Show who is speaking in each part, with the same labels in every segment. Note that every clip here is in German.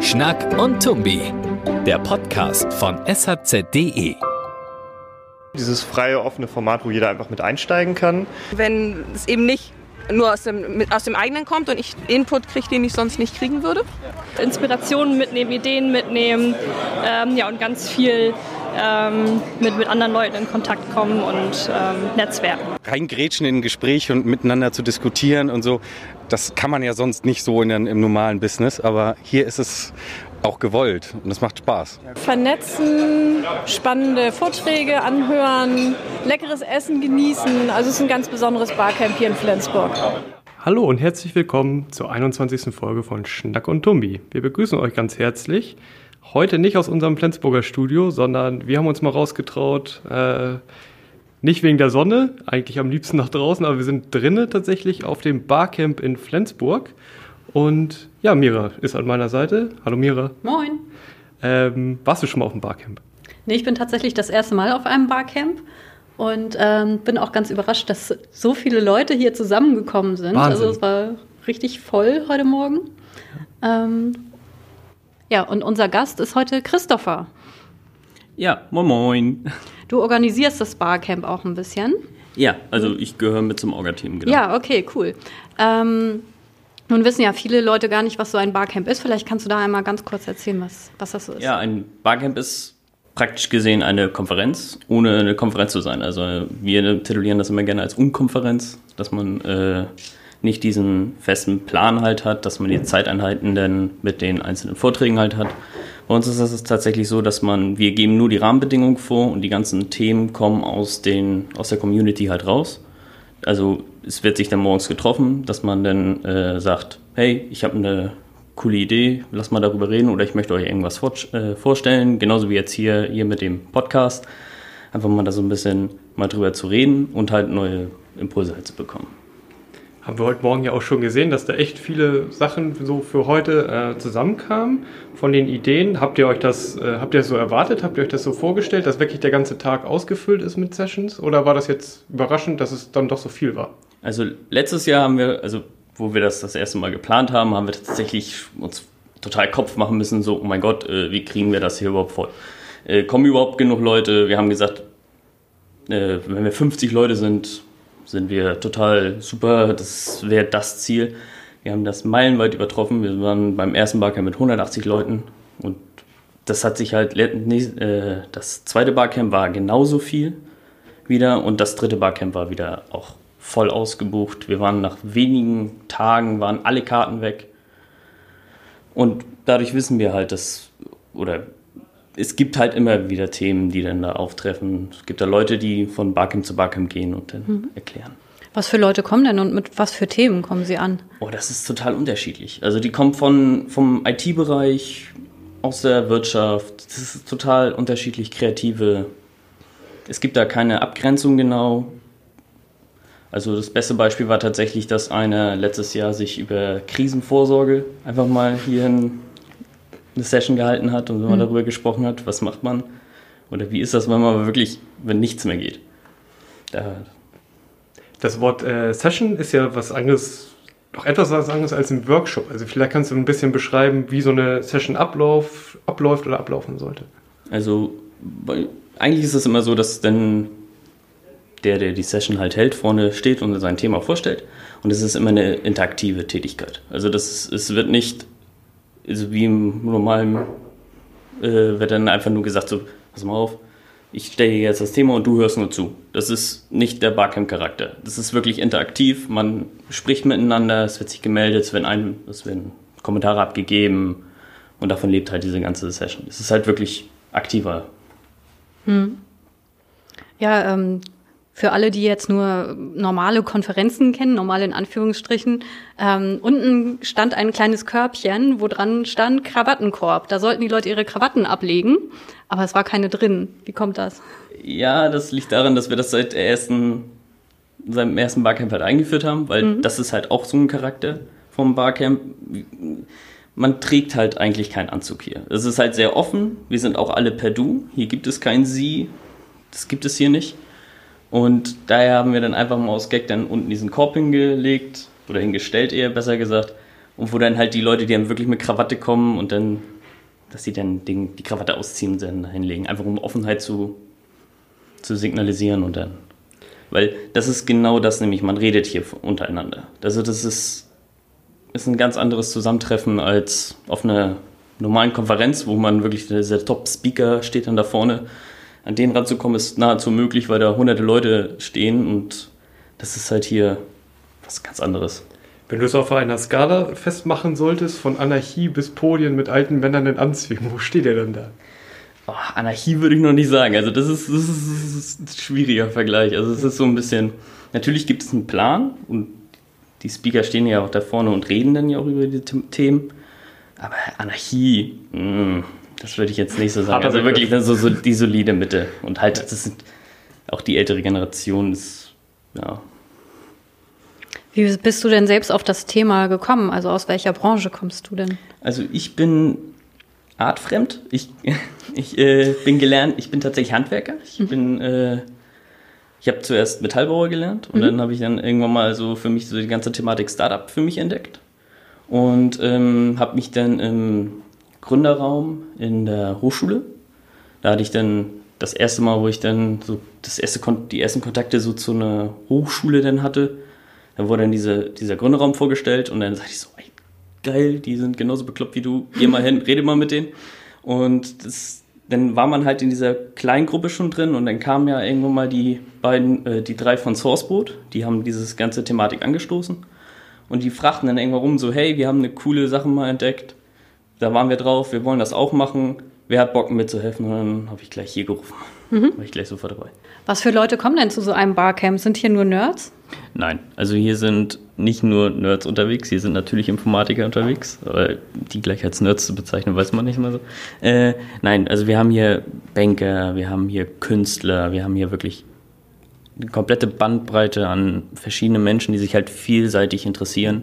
Speaker 1: Schnack und Tumbi, der Podcast von shz.de.
Speaker 2: Dieses freie, offene Format, wo jeder einfach mit einsteigen kann.
Speaker 3: Wenn es eben nicht nur aus dem, aus dem eigenen kommt und ich Input kriege, den ich sonst nicht kriegen würde.
Speaker 4: Inspirationen mitnehmen, Ideen mitnehmen ähm, ja, und ganz viel ähm, mit, mit anderen Leuten in Kontakt kommen und ähm, Netzwerken.
Speaker 5: Reingrätschen in ein Gespräch und miteinander zu diskutieren und so, das kann man ja sonst nicht so in, im normalen Business, aber hier ist es auch gewollt und es macht Spaß.
Speaker 6: Vernetzen, spannende Vorträge anhören, leckeres Essen genießen. Also es ist ein ganz besonderes Barcamp hier in Flensburg.
Speaker 7: Hallo und herzlich willkommen zur 21. Folge von Schnack und Tumbi. Wir begrüßen euch ganz herzlich. Heute nicht aus unserem Flensburger Studio, sondern wir haben uns mal rausgetraut, äh, nicht wegen der Sonne, eigentlich am liebsten nach draußen, aber wir sind drinnen tatsächlich auf dem Barcamp in Flensburg. Und ja, Mira ist an meiner Seite. Hallo Mira.
Speaker 8: Moin.
Speaker 7: Ähm, warst du schon mal auf dem Barcamp?
Speaker 8: Nee, ich bin tatsächlich das erste Mal auf einem Barcamp und ähm, bin auch ganz überrascht, dass so viele Leute hier zusammengekommen sind.
Speaker 7: Wahnsinn.
Speaker 8: Also es war richtig voll heute Morgen. Ähm, ja, und unser Gast ist heute Christopher.
Speaker 9: Ja, moin moin.
Speaker 8: Du organisierst das Barcamp auch ein bisschen.
Speaker 9: Ja, also ich gehöre mit zum Orga-Team, genau.
Speaker 8: Ja, okay, cool. Ähm, nun wissen ja viele Leute gar nicht, was so ein Barcamp ist. Vielleicht kannst du da einmal ganz kurz erzählen, was, was das so ist.
Speaker 9: Ja, ein Barcamp ist praktisch gesehen eine Konferenz, ohne eine Konferenz zu sein. Also wir titulieren das immer gerne als Unkonferenz, dass man äh, nicht diesen festen Plan halt hat, dass man die Zeiteinheiten dann mit den einzelnen Vorträgen halt hat. Bei uns ist es tatsächlich so, dass man, wir geben nur die Rahmenbedingungen vor und die ganzen Themen kommen aus, den, aus der Community halt raus. Also es wird sich dann morgens getroffen, dass man dann äh, sagt, hey, ich habe eine coole Idee, lass mal darüber reden oder ich möchte euch irgendwas vor, äh, vorstellen, genauso wie jetzt hier, hier mit dem Podcast. Einfach mal da so ein bisschen mal drüber zu reden und halt neue Impulse halt zu bekommen.
Speaker 7: Haben wir heute Morgen ja auch schon gesehen, dass da echt viele Sachen so für heute äh, zusammenkamen von den Ideen. Habt ihr euch das, äh, habt ihr das so erwartet? Habt ihr euch das so vorgestellt, dass wirklich der ganze Tag ausgefüllt ist mit Sessions? Oder war das jetzt überraschend, dass es dann doch so viel war?
Speaker 9: Also letztes Jahr haben wir, also wo wir das das erste Mal geplant haben, haben wir tatsächlich uns total Kopf machen müssen, so, oh mein Gott, äh, wie kriegen wir das hier überhaupt voll? Äh, kommen überhaupt genug Leute? Wir haben gesagt, äh, wenn wir 50 Leute sind, sind wir total super, das wäre das Ziel. Wir haben das meilenweit übertroffen. Wir waren beim ersten Barcamp mit 180 Leuten und das hat sich halt, äh, das zweite Barcamp war genauso viel wieder und das dritte Barcamp war wieder auch voll ausgebucht. Wir waren nach wenigen Tagen, waren alle Karten weg. Und dadurch wissen wir halt, dass, oder es gibt halt immer wieder Themen, die dann da auftreffen. Es gibt da Leute, die von Barcamp zu Barcamp gehen und dann mhm. erklären.
Speaker 8: Was für Leute kommen denn und mit was für Themen kommen sie an?
Speaker 9: Oh, das ist total unterschiedlich. Also die kommen von, vom IT-Bereich, aus der Wirtschaft. Das ist total unterschiedlich kreative. Es gibt da keine Abgrenzung genau. Also das beste Beispiel war tatsächlich, dass einer letztes Jahr sich über Krisenvorsorge einfach mal hier eine Session gehalten hat und wenn man mhm. darüber gesprochen hat, was macht man oder wie ist das, wenn man wirklich, wenn nichts mehr geht. Da
Speaker 7: das Wort äh, Session ist ja was anderes, doch etwas was anderes als ein Workshop. Also vielleicht kannst du ein bisschen beschreiben, wie so eine Session ablauf, abläuft oder ablaufen sollte.
Speaker 9: Also eigentlich ist es immer so, dass dann der, der die Session halt hält, vorne steht und sein Thema vorstellt. Und es ist immer eine interaktive Tätigkeit. Also das, es wird nicht, also wie im normalen, äh, wird dann einfach nur gesagt, so, pass mal auf, ich stelle dir jetzt das Thema und du hörst nur zu. Das ist nicht der Barcamp-Charakter. Das ist wirklich interaktiv. Man spricht miteinander, es wird sich gemeldet, es werden, ein, es werden Kommentare abgegeben und davon lebt halt diese ganze Session. Es ist halt wirklich aktiver.
Speaker 8: Hm. Ja, ähm, für alle, die jetzt nur normale Konferenzen kennen, normale in Anführungsstrichen, ähm, unten stand ein kleines Körbchen, wo dran stand Krawattenkorb. Da sollten die Leute ihre Krawatten ablegen, aber es war keine drin. Wie kommt das?
Speaker 9: Ja, das liegt daran, dass wir das seit der ersten, seinem ersten Barcamp halt eingeführt haben, weil mhm. das ist halt auch so ein Charakter vom Barcamp. Man trägt halt eigentlich keinen Anzug hier. Es ist halt sehr offen. Wir sind auch alle per Du. Hier gibt es kein Sie. Das gibt es hier nicht. Und daher haben wir dann einfach mal aus Gag dann unten diesen Korb hingelegt oder hingestellt eher besser gesagt. Und wo dann halt die Leute, die dann wirklich mit Krawatte kommen und dann, dass sie dann den, die Krawatte ausziehen und dann hinlegen. Einfach um Offenheit zu, zu signalisieren und dann. Weil das ist genau das nämlich, man redet hier untereinander. Also das ist, ist ein ganz anderes Zusammentreffen als auf einer normalen Konferenz, wo man wirklich, dieser Top-Speaker steht dann da vorne. An den ranzukommen ist nahezu möglich, weil da hunderte Leute stehen und das ist halt hier was ganz anderes.
Speaker 7: Wenn du es auf einer Skala festmachen solltest, von Anarchie bis Podien mit alten Männern in Anzügen, wo steht er denn da?
Speaker 9: Oh, Anarchie würde ich noch nicht sagen. Also das ist, das, ist, das ist, ein schwieriger Vergleich. Also es ist so ein bisschen, natürlich gibt es einen Plan und die Speaker stehen ja auch da vorne und reden dann ja auch über die Themen. Aber Anarchie, mh, mm, das würde ich jetzt nicht so sagen. Also wirklich so, so die solide Mitte. Und halt, das sind auch die ältere Generation ist, ja,
Speaker 8: wie bist du denn selbst auf das Thema gekommen? Also aus welcher Branche kommst du denn?
Speaker 9: Also ich bin artfremd. Ich, ich äh, bin gelernt, ich bin tatsächlich Handwerker. Ich mhm. bin, äh, ich habe zuerst Metallbauer gelernt und mhm. dann habe ich dann irgendwann mal so für mich so die ganze Thematik Startup für mich entdeckt und ähm, habe mich dann im Gründerraum in der Hochschule, da hatte ich dann das erste Mal, wo ich dann so das erste die ersten Kontakte so zu einer Hochschule dann hatte, da wurde dann diese, dieser Gründerraum vorgestellt und dann sagte ich so, ey, geil, die sind genauso bekloppt wie du, geh mal hin, rede mal mit denen. Und das, dann war man halt in dieser kleinen Gruppe schon drin und dann kamen ja irgendwann mal die beiden, äh, die drei von Sourceboot, die haben diese ganze Thematik angestoßen. Und die fragten dann irgendwann rum so, hey, wir haben eine coole Sache mal entdeckt, da waren wir drauf, wir wollen das auch machen, wer hat Bock mitzuhelfen? Und dann habe ich gleich hier gerufen, mhm. war ich gleich sofort dabei.
Speaker 8: Was für Leute kommen denn zu so einem Barcamp? Sind hier nur Nerds?
Speaker 9: Nein, also hier sind nicht nur Nerds unterwegs, hier sind natürlich Informatiker unterwegs, aber die gleich als Nerds zu bezeichnen, weiß man nicht mal so. Äh, nein, also wir haben hier Banker, wir haben hier Künstler, wir haben hier wirklich eine komplette Bandbreite an verschiedenen Menschen, die sich halt vielseitig interessieren.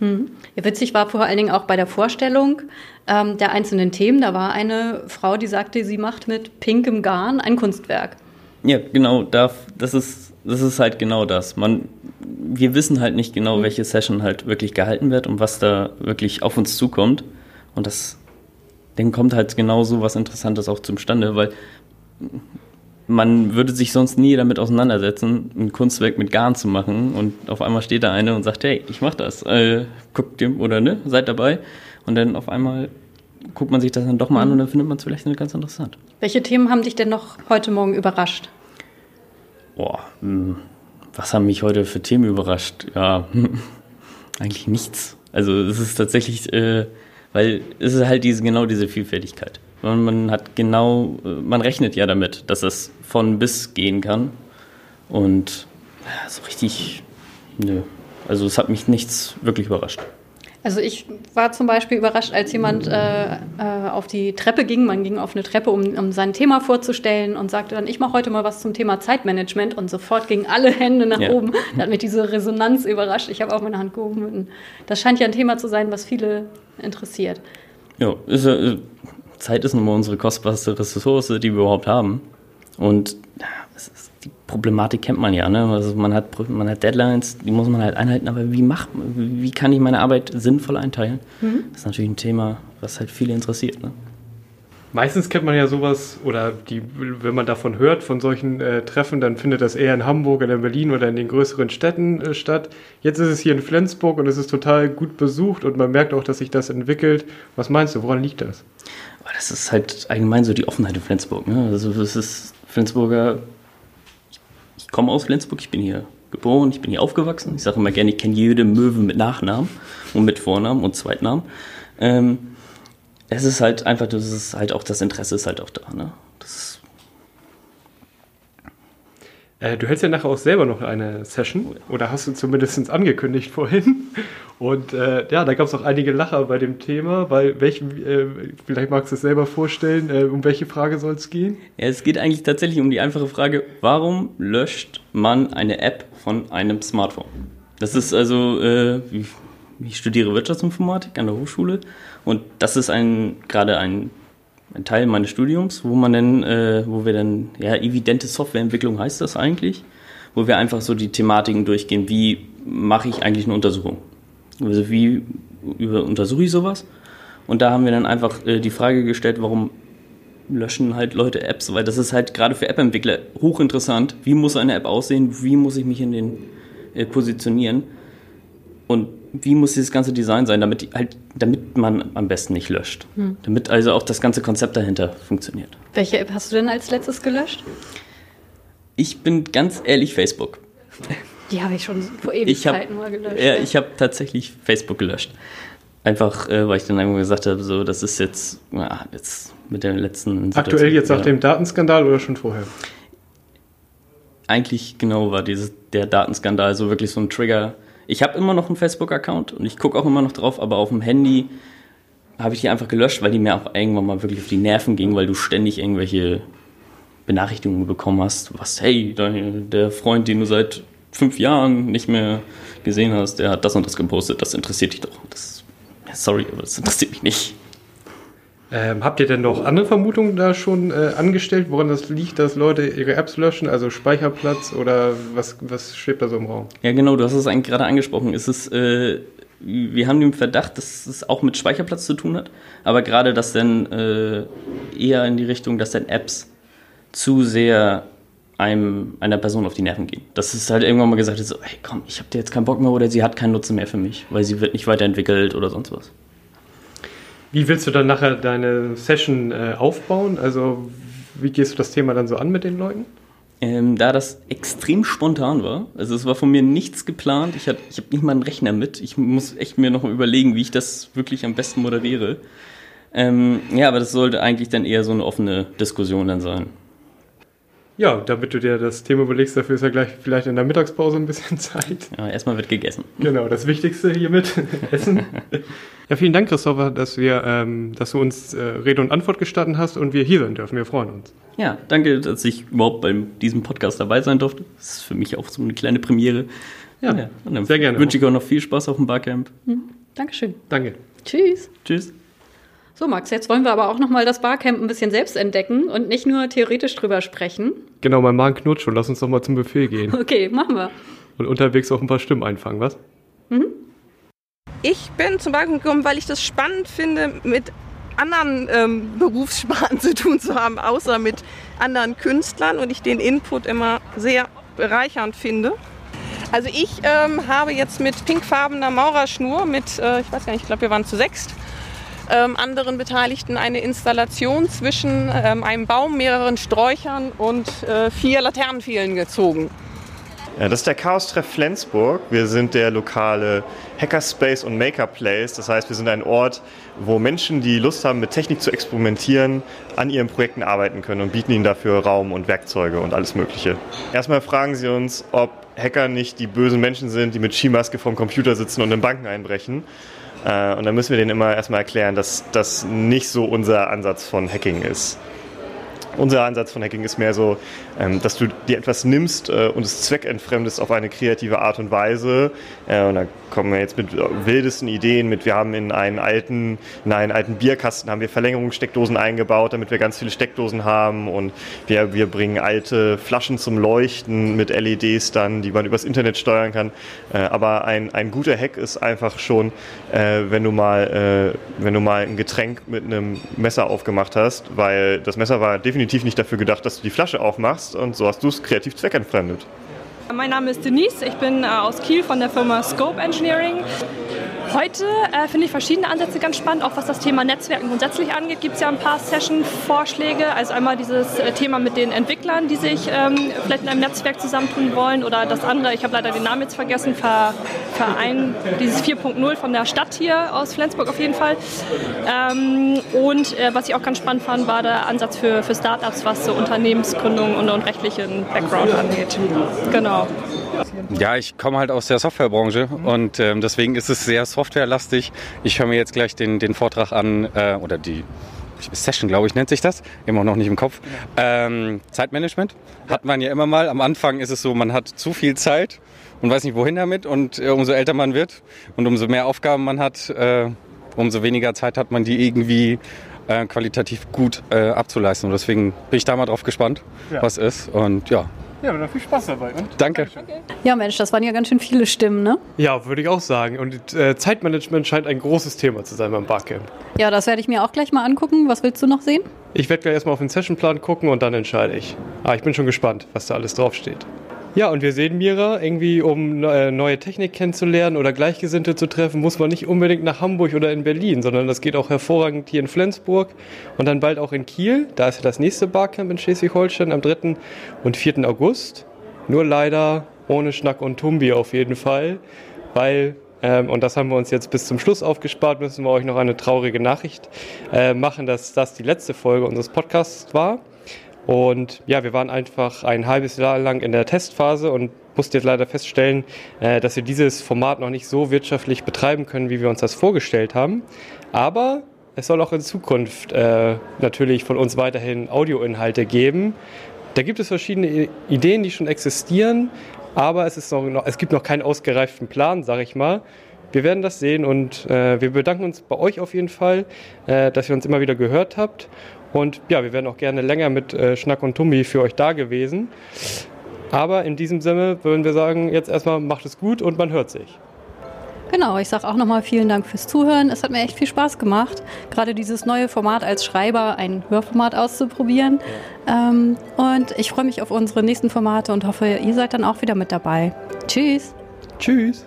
Speaker 8: Hm. Ja, witzig war vor allen Dingen auch bei der Vorstellung ähm, der einzelnen Themen. Da war eine Frau, die sagte, sie macht mit pinkem Garn ein Kunstwerk.
Speaker 9: Ja, genau, das ist das ist halt genau das. Man, wir wissen halt nicht genau, mhm. welche Session halt wirklich gehalten wird und was da wirklich auf uns zukommt. Und das, dann kommt halt genau so was Interessantes auch zustande, weil man würde sich sonst nie damit auseinandersetzen, ein Kunstwerk mit Garn zu machen und auf einmal steht da eine und sagt, hey, ich mach das, äh, guckt ihr oder ne, seid dabei und dann auf einmal guckt man sich das dann doch mal an und dann findet man es vielleicht ganz interessant.
Speaker 8: Welche Themen haben dich denn noch heute Morgen überrascht?
Speaker 9: Boah, hm, was haben mich heute für Themen überrascht? Ja, eigentlich nichts. Also es ist tatsächlich, äh, weil es ist halt diese, genau diese Vielfältigkeit. Man, man hat genau, äh, man rechnet ja damit, dass es von bis gehen kann. Und ja, so richtig, nö. Also es hat mich nichts wirklich überrascht.
Speaker 8: Also ich war zum Beispiel überrascht, als jemand äh, äh, auf die Treppe ging. Man ging auf eine Treppe, um, um sein Thema vorzustellen und sagte dann, ich mache heute mal was zum Thema Zeitmanagement. Und sofort gingen alle Hände nach ja. oben. Da hat mich diese Resonanz überrascht. Ich habe auch meine Hand gehoben. Das scheint ja ein Thema zu sein, was viele interessiert.
Speaker 9: Ja, ist, äh, Zeit ist nun mal unsere kostbarste Ressource, die wir überhaupt haben. Und ist die Problematik kennt man ja. Ne? Also man hat, man hat Deadlines, die muss man halt einhalten, aber wie, macht, wie kann ich meine Arbeit sinnvoll einteilen? Mhm. Das ist natürlich ein Thema, was halt viele interessiert. Ne?
Speaker 7: Meistens kennt man ja sowas, oder die, wenn man davon hört, von solchen äh, Treffen, dann findet das eher in Hamburg oder in Berlin oder in den größeren Städten äh, statt. Jetzt ist es hier in Flensburg und es ist total gut besucht und man merkt auch, dass sich das entwickelt. Was meinst du, woran liegt das?
Speaker 9: Das ist halt allgemein so die Offenheit in Flensburg. Ne? Also es ist Flensburger ich komme aus Flensburg, ich bin hier geboren, ich bin hier aufgewachsen. Ich sage immer gerne, ich kenne jede Möwe mit Nachnamen und mit Vornamen und Zweitnamen. Ähm, es ist halt einfach, das ist halt auch das Interesse ist halt auch da. Ne? Das
Speaker 7: äh, du hältst ja nachher auch selber noch eine Session, oder hast du zumindest angekündigt vorhin. Und äh, ja, da gab es auch einige Lacher bei dem Thema, weil welche, äh, vielleicht magst du es selber vorstellen, äh, um welche Frage soll es gehen?
Speaker 9: Ja, es geht eigentlich tatsächlich um die einfache Frage, warum löscht man eine App von einem Smartphone? Das ist also, äh, ich studiere Wirtschaftsinformatik an der Hochschule und das ist ein gerade ein ein Teil meines Studiums, wo man dann, äh, wo wir dann, ja, evidente Softwareentwicklung heißt das eigentlich, wo wir einfach so die Thematiken durchgehen, wie mache ich eigentlich eine Untersuchung? Also wie über, untersuche ich sowas? Und da haben wir dann einfach äh, die Frage gestellt, warum löschen halt Leute Apps, weil das ist halt gerade für App-Entwickler hochinteressant. Wie muss eine App aussehen? Wie muss ich mich in den äh, positionieren? Und wie muss dieses ganze Design sein, damit, halt, damit man am besten nicht löscht. Hm. Damit also auch das ganze Konzept dahinter funktioniert.
Speaker 8: Welche App hast du denn als letztes gelöscht?
Speaker 9: Ich bin ganz ehrlich Facebook.
Speaker 8: Die habe ich schon vor Ewigkeiten mal gelöscht.
Speaker 9: Ja, ich habe tatsächlich Facebook gelöscht. Einfach, äh, weil ich dann irgendwann gesagt habe, so, das ist jetzt, ja, jetzt mit der letzten
Speaker 7: Situation. Aktuell jetzt nach dem Datenskandal oder schon vorher?
Speaker 9: Eigentlich genau war dieses, der Datenskandal so wirklich so ein Trigger, ich habe immer noch einen Facebook-Account und ich gucke auch immer noch drauf, aber auf dem Handy habe ich die einfach gelöscht, weil die mir auch irgendwann mal wirklich auf die Nerven ging, weil du ständig irgendwelche Benachrichtigungen bekommen hast, was, hey, der Freund, den du seit fünf Jahren nicht mehr gesehen hast, der hat das und das gepostet, das interessiert dich doch. Das, sorry, aber das interessiert mich nicht.
Speaker 7: Ähm, habt ihr denn noch andere Vermutungen da schon äh, angestellt, woran das liegt, dass Leute ihre Apps löschen, also Speicherplatz oder was, was schwebt da so im Raum?
Speaker 9: Ja, genau, du hast es eigentlich gerade angesprochen. Es ist, äh, wir haben den Verdacht, dass es auch mit Speicherplatz zu tun hat, aber gerade das dann äh, eher in die Richtung, dass dann Apps zu sehr einem, einer Person auf die Nerven gehen. Das ist halt irgendwann mal gesagt, so, hey komm, ich habe dir jetzt keinen Bock mehr oder sie hat keinen Nutzen mehr für mich, weil sie wird nicht weiterentwickelt oder sonst was.
Speaker 7: Wie willst du dann nachher deine Session äh, aufbauen? Also wie gehst du das Thema dann so an mit den Leuten?
Speaker 9: Ähm, da das extrem spontan war, also es war von mir nichts geplant, ich, ich habe nicht mal einen Rechner mit, ich muss echt mir noch überlegen, wie ich das wirklich am besten moderiere. Ähm, ja, aber das sollte eigentlich dann eher so eine offene Diskussion dann sein.
Speaker 7: Ja, damit du dir das Thema überlegst, dafür ist ja gleich vielleicht in der Mittagspause ein bisschen Zeit.
Speaker 9: Ja, erstmal wird gegessen.
Speaker 7: Genau, das Wichtigste hiermit, Essen. Ja, vielen Dank, Christopher, dass, wir, ähm, dass du uns äh, Rede und Antwort gestanden hast und wir hier sein dürfen. Wir freuen uns.
Speaker 9: Ja, danke, dass ich überhaupt bei diesem Podcast dabei sein durfte. Das ist für mich auch so eine kleine Premiere. Ja, ja sehr gerne. Wünsche ich auch noch viel Spaß auf dem Barcamp.
Speaker 8: Mhm. Dankeschön.
Speaker 7: Danke.
Speaker 8: Tschüss.
Speaker 9: Tschüss.
Speaker 8: So, Max, jetzt wollen wir aber auch nochmal das Barcamp ein bisschen selbst entdecken und nicht nur theoretisch drüber sprechen.
Speaker 7: Genau, mein Magen knurrt schon. Lass uns doch mal zum Buffet gehen.
Speaker 8: Okay, machen wir.
Speaker 7: Und unterwegs auch ein paar Stimmen einfangen, was? Mhm.
Speaker 3: Ich bin zum Barcamp gekommen, weil ich das spannend finde, mit anderen ähm, Berufssparten zu tun zu haben, außer mit anderen Künstlern und ich den Input immer sehr bereichernd finde. Also ich ähm, habe jetzt mit pinkfarbener Maurerschnur, mit, äh, ich weiß gar nicht, ich glaube wir waren zu sechst, ähm, anderen Beteiligten eine Installation zwischen ähm, einem Baum, mehreren Sträuchern und äh, vier Laternenpfählen gezogen.
Speaker 2: Ja, das ist der Chaos-Treff Flensburg. Wir sind der lokale Hackerspace und Maker-Place. Das heißt, wir sind ein Ort, wo Menschen, die Lust haben, mit Technik zu experimentieren, an ihren Projekten arbeiten können und bieten ihnen dafür Raum und Werkzeuge und alles Mögliche. Erstmal fragen sie uns, ob Hacker nicht die bösen Menschen sind, die mit Skimaske vorm Computer sitzen und in Banken einbrechen. Äh, und dann müssen wir denen immer erstmal erklären, dass das nicht so unser Ansatz von Hacking ist. Unser Ansatz von Hacking ist mehr so, dass du dir etwas nimmst äh, und es zweckentfremdest auf eine kreative Art und Weise. Äh, und da kommen wir jetzt mit wildesten Ideen mit. Wir haben in einen alten, in einen alten Bierkasten haben wir Verlängerungssteckdosen eingebaut, damit wir ganz viele Steckdosen haben. Und wir, wir bringen alte Flaschen zum Leuchten mit LEDs dann, die man übers Internet steuern kann. Äh, aber ein, ein guter Hack ist einfach schon, wenn du mal, wenn du mal ein Getränk mit einem Messer aufgemacht hast, weil das Messer war definitiv nicht dafür gedacht, dass du die Flasche aufmachst hast und so hast du es kreativ zweckentfremdet.
Speaker 4: Mein Name ist Denise, ich bin äh, aus Kiel von der Firma Scope Engineering. Heute äh, finde ich verschiedene Ansätze ganz spannend, auch was das Thema Netzwerken grundsätzlich angeht. Gibt es ja ein paar Session-Vorschläge. Also einmal dieses äh, Thema mit den Entwicklern, die sich ähm, vielleicht in einem Netzwerk zusammentun wollen. Oder das andere, ich habe leider den Namen jetzt vergessen, Verein, dieses 4.0 von der Stadt hier aus Flensburg auf jeden Fall. Ähm, und äh, was ich auch ganz spannend fand, war der Ansatz für, für Startups, was so Unternehmensgründung und, und rechtlichen Background angeht. Genau.
Speaker 5: Ja, ich komme halt aus der Softwarebranche mhm. und ähm, deswegen ist es sehr softwarelastig. Ich höre mir jetzt gleich den, den Vortrag an äh, oder die Session, glaube ich, nennt sich das. Immer noch nicht im Kopf. Ähm, Zeitmanagement hat man ja immer mal. Am Anfang ist es so, man hat zu viel Zeit und weiß nicht wohin damit. Und äh, umso älter man wird und umso mehr Aufgaben man hat, äh, umso weniger Zeit hat man, die irgendwie äh, qualitativ gut äh, abzuleisten. Und deswegen bin ich da mal drauf gespannt,
Speaker 7: Ja.
Speaker 5: was ist. Und ja,
Speaker 7: Ja, dann viel Spaß dabei. Und
Speaker 5: danke.
Speaker 8: Ja, Mensch, das waren ja ganz schön viele Stimmen, ne?
Speaker 7: Ja, würde ich auch sagen. Und äh, Zeitmanagement scheint ein großes Thema zu sein beim Barcamp.
Speaker 8: Ja, das werde ich mir auch gleich mal angucken. Was willst du noch sehen?
Speaker 7: Ich werde gleich erstmal auf den Sessionplan gucken und dann entscheide ich. Ah, ich bin schon gespannt, was da alles draufsteht. Ja, und wir sehen Mira, irgendwie um äh, neue Technik kennenzulernen oder Gleichgesinnte zu treffen, muss man nicht unbedingt nach Hamburg oder in Berlin, sondern das geht auch hervorragend hier in Flensburg und dann bald auch in Kiel. Da ist ja das nächste Barcamp in Schleswig-Holstein am 3. und 4. August. Nur leider ohne Schnack und Tumbi auf jeden Fall, weil ähm, und das haben wir uns jetzt bis zum Schluss aufgespart, müssen wir euch noch eine traurige Nachricht äh, machen, dass das die letzte Folge unseres Podcasts war. Und ja, wir waren einfach ein halbes Jahr lang in der Testphase und mussten jetzt leider feststellen, äh, dass wir dieses Format noch nicht so wirtschaftlich betreiben können, wie wir uns das vorgestellt haben. Aber es soll auch in Zukunft äh, natürlich von uns weiterhin Audioinhalte geben. Da gibt es verschiedene Ideen, die schon existieren, aber es, ist noch, es gibt noch keinen ausgereiften Plan, sage ich mal. Wir werden das sehen und äh, wir bedanken uns bei euch auf jeden Fall, äh, dass ihr uns immer wieder gehört habt. Und ja, wir wären auch gerne länger mit äh, Schnack und Tumbi für euch da gewesen. Aber in diesem Sinne würden wir sagen, jetzt erstmal macht es gut und man hört sich.
Speaker 8: Genau, ich sage auch nochmal vielen Dank fürs Zuhören. Es hat mir echt viel Spaß gemacht, gerade dieses neue Format als Schreiber, ein Hörformat auszuprobieren. Ähm, und ich freue mich auf unsere nächsten Formate und hoffe, ihr seid dann auch wieder mit dabei. Tschüss!
Speaker 7: Tschüss!